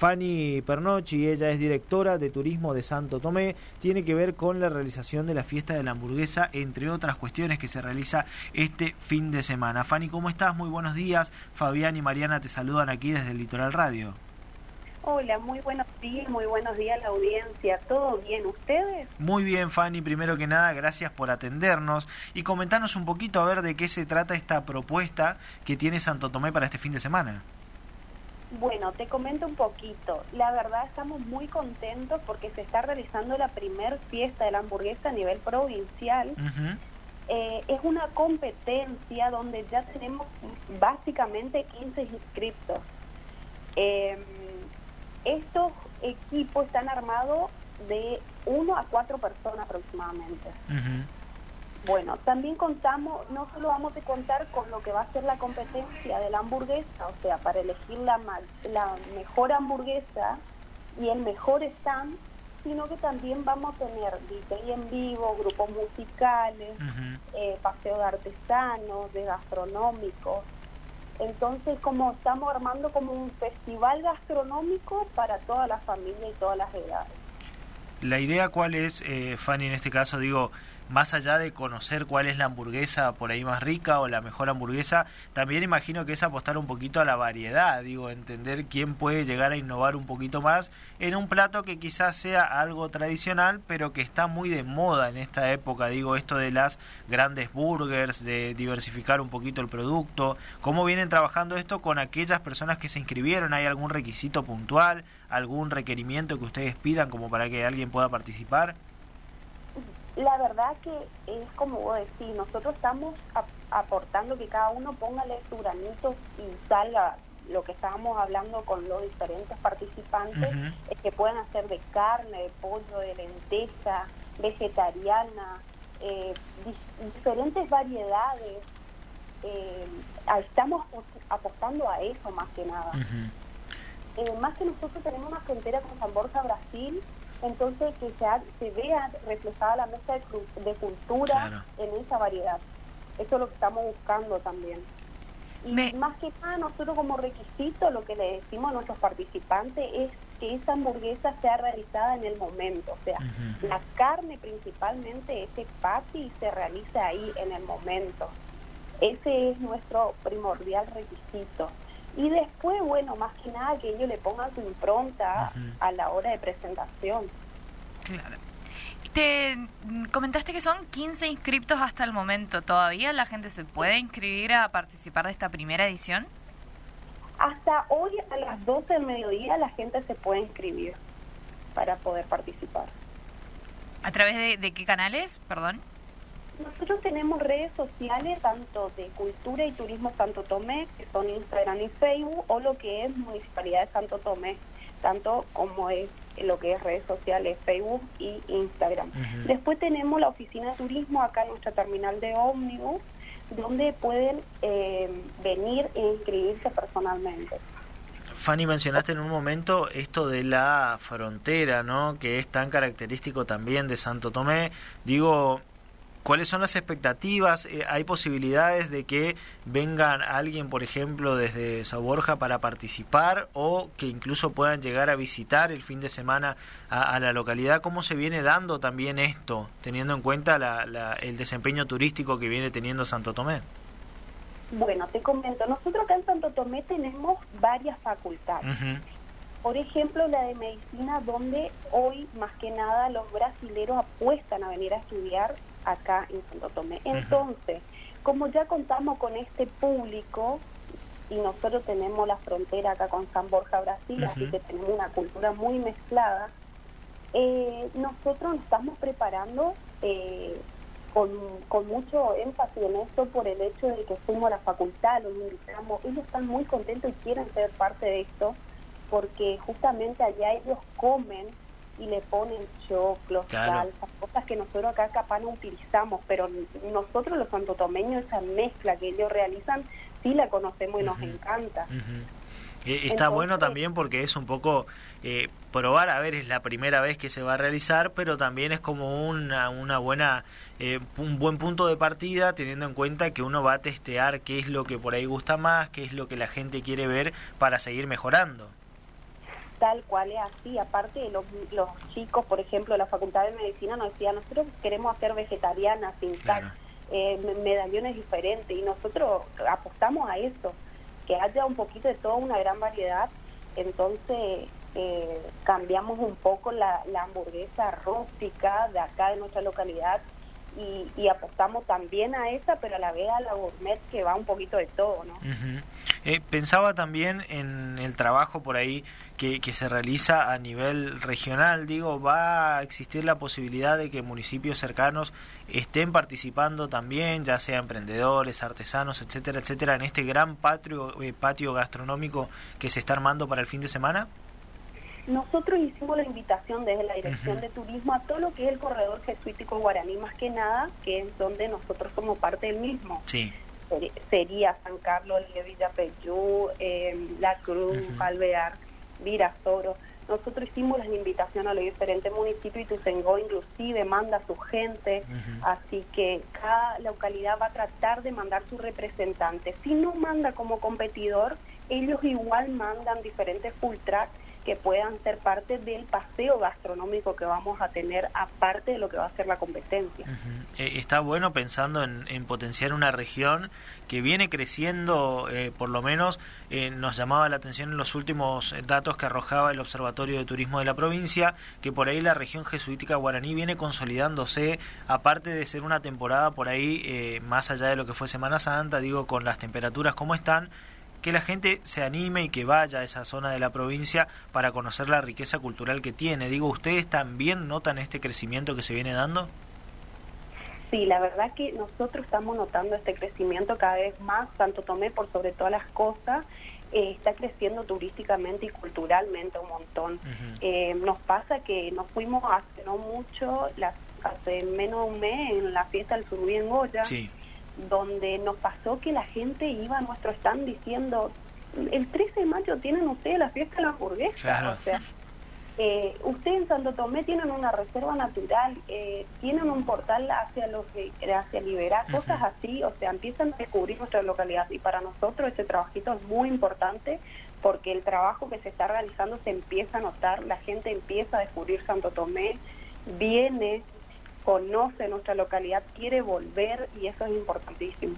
Fanny Pernocchi, ella es directora de turismo de Santo Tomé, tiene que ver con la realización de la fiesta de la hamburguesa, entre otras cuestiones que se realiza este fin de semana. Fanny, ¿cómo estás? Muy buenos días. Fabián y Mariana te saludan aquí desde el Litoral Radio. Hola, muy buenos días, muy buenos días a la audiencia. ¿Todo bien ustedes? Muy bien, Fanny. Primero que nada, gracias por atendernos y comentarnos un poquito a ver de qué se trata esta propuesta que tiene Santo Tomé para este fin de semana. Bueno, te comento un poquito. La verdad estamos muy contentos porque se está realizando la primer fiesta de la hamburguesa a nivel provincial. Eh, es una competencia donde ya tenemos básicamente 15 inscriptos. Em, estos equipos están armados de 1 a 4 personas aproximadamente. Bueno, también contamos, no solo vamos a contar con lo que va a ser la competencia de la hamburguesa, o sea, para elegir la, la mejor hamburguesa y el mejor stand, sino que también vamos a tener DJ en vivo, grupos musicales, eh, paseo de artesanos, de gastronómicos. Entonces, como estamos armando como un festival gastronómico para toda la familia y todas las edades. La idea cuál es, eh, Fanny, en este caso, digo, más allá de conocer cuál es la hamburguesa por ahí más rica o la mejor hamburguesa, también imagino que es apostar un poquito a la variedad, digo, entender quién puede llegar a innovar un poquito más en un plato que quizás sea algo tradicional, pero que está muy de moda en esta época, digo, esto de las grandes burgers, de diversificar un poquito el producto, cómo vienen trabajando esto con aquellas personas que se inscribieron, ¿hay algún requisito puntual, algún requerimiento que ustedes pidan como para que alguien pueda participar? La verdad que es como vos decís, nosotros estamos aportando que cada uno ponga su granito y salga lo que estábamos hablando con los diferentes participantes, es que puedan hacer de carne, de pollo, de lenteja, vegetariana, eh, diferentes variedades. Eh, estamos apostando a eso más que nada. Eh, más que nosotros tenemos una frontera con San Borja, Brasil, entonces que se, se vea reflejada la mesa de, cultura en esa variedad. Eso es lo que estamos buscando también. Y más que nada, nosotros como requisito lo que le decimos a nuestros participantes es que esa hamburguesa sea realizada en el momento, o sea, la carne principalmente, ese patty se realiza ahí en el momento. Ese es nuestro primordial requisito. Y después, bueno, más que nada que ellos le pongan su impronta a la hora de presentación. Claro. Te comentaste que son 15 inscriptos hasta el momento. ¿Todavía la gente se puede inscribir a participar de esta primera edición? Hasta hoy a las 12 del mediodía la gente se puede inscribir para poder participar. ¿A través de, de qué canales? Perdón. Nosotros tenemos redes sociales tanto de Cultura y Turismo Santo Tomé, que son Instagram y Facebook, o lo que es Municipalidad de Santo Tomé, tanto como es lo que es redes sociales, Facebook y Instagram. Después tenemos la oficina de turismo acá en nuestra terminal de ómnibus, donde pueden eh, venir e inscribirse personalmente. Fanny, mencionaste en un momento esto de la frontera, ¿no? Que es tan característico también de Santo Tomé. Digo, ¿Cuáles son las expectativas? Eh, ¿Hay posibilidades de que vengan alguien, por ejemplo, desde Saborja para participar o que incluso puedan llegar a visitar el fin de semana a, la localidad? ¿Cómo se viene dando también esto, teniendo en cuenta el desempeño turístico que viene teniendo Santo Tomé? Bueno, te comento, nosotros acá en Santo Tomé tenemos varias facultades. Por ejemplo, la de medicina, donde hoy más que nada los brasileros apuestan a venir a estudiar acá en Santo Tomé. Entonces, como ya contamos con este público y nosotros tenemos la frontera acá con San Borja, Brasil, así que tenemos una cultura muy mezclada, eh, nosotros nos estamos preparando eh, con, con, mucho énfasis en esto por el hecho de que fuimos a la facultad, los invitamos, ellos están muy contentos y quieren ser parte de esto, porque justamente allá ellos comen y le ponen choclos, salsas, cosas que nosotros acá capaz no utilizamos, pero nosotros los santotomeños esa mezcla que ellos realizan sí la conocemos y nos encanta. Eh, está bueno también porque es un poco eh, probar, a ver, es la primera vez que se va a realizar, pero también es como una, una buena, eh, un buen punto de partida teniendo en cuenta que uno va a testear qué es lo que por ahí gusta más, qué es lo que la gente quiere ver para seguir mejorando. Tal cual es así. Aparte los, los chicos, por ejemplo, de la Facultad de Medicina nos decían, nosotros queremos hacer vegetarianas, sin eh, medallones diferentes y nosotros apostamos a eso, que haya un poquito de toda una gran variedad. Entonces eh, cambiamos un poco la, la hamburguesa rústica de acá de nuestra localidad y, apostamos también a esa, pero a la vez a la gourmet que va un poquito de todo, ¿no? Eh, pensaba también en el trabajo por ahí que, que, se realiza a nivel regional, digo, ¿va a existir la posibilidad de que municipios cercanos estén participando también, ya sea emprendedores, artesanos, etcétera, etcétera, en este gran patio, eh, patio gastronómico que se está armando para el fin de semana? Nosotros hicimos la invitación desde la Dirección de Turismo a todo lo que es el corredor jesuítico guaraní, más que nada, que es donde nosotros somos parte del mismo. Sí. Sería San Carlos, Villapeyú, eh, La Cruz, Alvear, Virasoro. Nosotros hicimos la invitación a los diferentes municipios y Tuzengó inclusive manda a su gente, así que cada localidad va a tratar de mandar su representante. Si no manda como competidor, ellos igual mandan diferentes full track que puedan ser parte del paseo gastronómico que vamos a tener aparte de lo que va a ser la competencia. Eh, está bueno pensando en, potenciar una región que viene creciendo, eh, por lo menos eh, nos llamaba la atención en los últimos datos que arrojaba el Observatorio de Turismo de la provincia, que por ahí la región jesuítica guaraní viene consolidándose, aparte de ser una temporada por ahí, más allá de lo que fue Semana Santa, digo, con las temperaturas como están, que la gente se anime y que vaya a esa zona de la provincia para conocer la riqueza cultural que tiene. Digo, ¿ustedes también notan este crecimiento que se viene dando? Sí, la verdad que nosotros estamos notando este crecimiento cada vez más. Santo Tomé, por sobre todas las cosas, eh, está creciendo turísticamente y culturalmente un montón. Eh, nos pasa que nos fuimos hace no mucho, hace menos de un mes, en la fiesta del Surubí en Goya. Sí donde nos pasó que la gente iba a nuestro stand diciendo, el 13 de mayo tienen ustedes la fiesta de la hamburguesa. O sea, eh, ustedes en Santo Tomé tienen una reserva natural, eh, tienen un portal hacia los hacia liberar, cosas así, o sea, empiezan a descubrir nuestra localidad. Y para nosotros ese trabajito es muy importante porque el trabajo que se está realizando se empieza a notar, la gente empieza a descubrir Santo Tomé, viene conoce nuestra localidad, quiere volver y eso es importantísimo.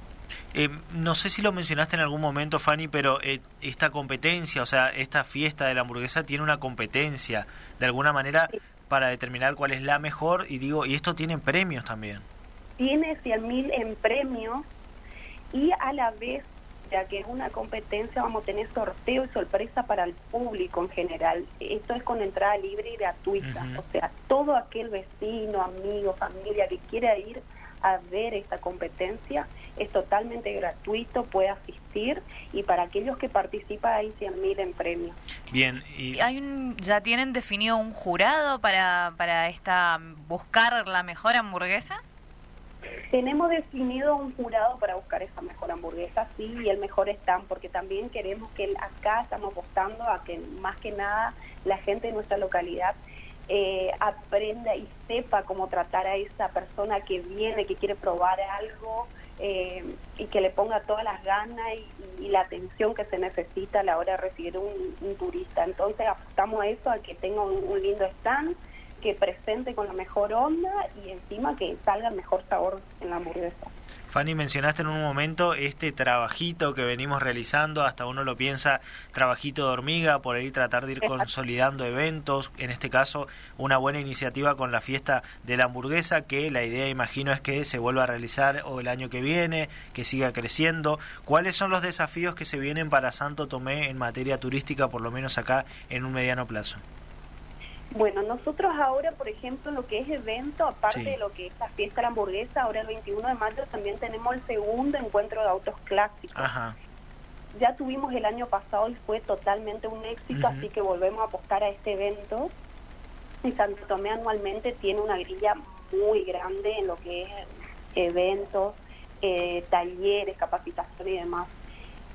Eh, no sé si lo mencionaste en algún momento, Fanny, pero eh, esta competencia, o sea, esta fiesta de la hamburguesa tiene una competencia, de alguna manera, para determinar cuál es la mejor, y digo, y esto tiene premios también. Tiene 100.000 en premios y a la vez ya que es una competencia, vamos a tener sorteo y sorpresa para el público en general. Esto es con entrada libre y gratuita. O sea, todo aquel vecino, amigo, familia que quiera ir a ver esta competencia es totalmente gratuito, puede asistir y para aquellos que participan hay 100 mil en premios. Bien, y hay un, ya tienen definido un jurado para para esta buscar la mejor hamburguesa. Tenemos definido un jurado para buscar esa mejor hamburguesa, sí, y el mejor stand, porque también queremos que acá estamos apostando a que más que nada la gente de nuestra localidad eh, aprenda y sepa cómo tratar a esa persona que viene, que quiere probar algo eh, y que le ponga todas las ganas y, la atención que se necesita a la hora de recibir un, turista. Entonces apostamos a eso, a que tenga un lindo stand que presente con la mejor onda y encima que salga el mejor sabor en la hamburguesa. Fanny, mencionaste en un momento este trabajito que venimos realizando, hasta uno lo piensa, trabajito de hormiga, por ahí tratar de ir consolidando eventos, en este caso una buena iniciativa con la fiesta de la hamburguesa, que la idea imagino es que se vuelva a realizar o el año que viene, que siga creciendo. ¿Cuáles son los desafíos que se vienen para Santo Tomé en materia turística, por lo menos acá en un mediano plazo? Bueno, nosotros ahora, por ejemplo, lo que es evento, aparte de lo que es la fiesta de la hamburguesa, ahora el 21 de mayo también tenemos el segundo encuentro de autos clásicos. Ya tuvimos el año pasado y fue totalmente un éxito, así que volvemos a apostar a este evento. Y Santo Tomé anualmente tiene una grilla muy grande en lo que es eventos, eh, talleres, capacitación y demás.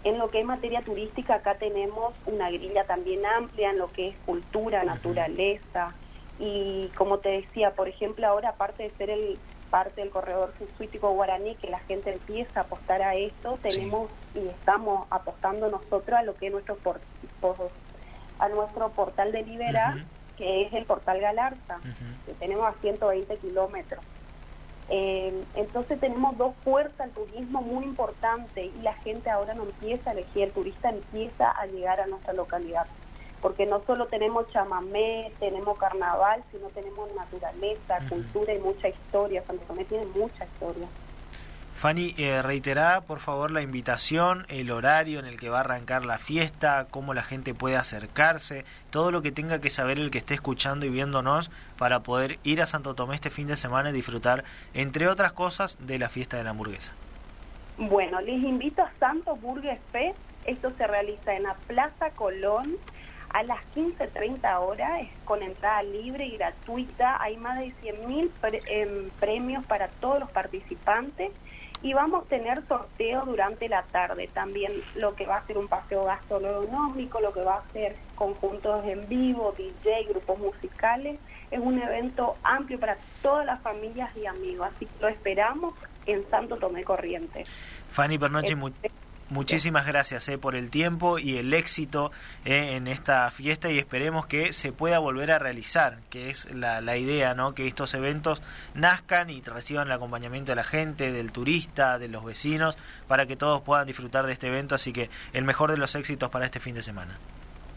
En lo que es materia turística, acá tenemos una grilla también amplia en lo que es cultura, naturaleza. Y como te decía, por ejemplo, ahora aparte de ser el parte del corredor jesuítico guaraní, que la gente empieza a apostar a esto, tenemos y estamos apostando nosotros a lo que es nuestro a nuestro portal de Libera, que es el portal Galarza, que tenemos a 120 kilómetros. Eh, entonces tenemos dos puertas al turismo muy importantes y la gente ahora no empieza a elegir, el turista empieza a llegar a nuestra localidad, porque no solo tenemos chamamé, tenemos carnaval, sino tenemos naturaleza, cultura y mucha historia. Santo Tomé tiene mucha historia. Fanny, eh, reiterá por favor la invitación, el horario en el que va a arrancar la fiesta, cómo la gente puede acercarse, todo lo que tenga que saber el que esté escuchando y viéndonos para poder ir a Santo Tomé este fin de semana y disfrutar, entre otras cosas, de la fiesta de la hamburguesa. Bueno, les invito a Santo Burgues Fest. Esto se realiza en la Plaza Colón a las 15.30 horas, es con entrada libre y gratuita. Hay más de 100.000 em, premios para todos los participantes y vamos a tener sorteo durante la tarde también lo que va a ser un paseo gastronómico, lo que va a ser conjuntos en vivo, DJ, grupos musicales. Es un evento amplio para todas las familias y amigos, así que lo esperamos en Santo Tomé Corrientes. Fanny Pernoche, este, Muchísimas gracias eh, por el tiempo y el éxito eh, en esta fiesta y esperemos que se pueda volver a realizar, que es la, la, idea, ¿no? que estos eventos nazcan y reciban el acompañamiento de la gente, del turista, de los vecinos, para que todos puedan disfrutar de este evento. Así que el mejor de los éxitos para este fin de semana.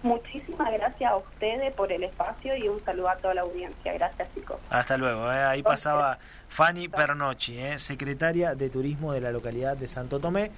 Muchísimas gracias a ustedes por el espacio y un saludo a toda la audiencia. Gracias, chicos. Hasta luego. Eh. Ahí pasaba Fanny Pernocchi, secretaria de Turismo de la localidad de Santo Tomé.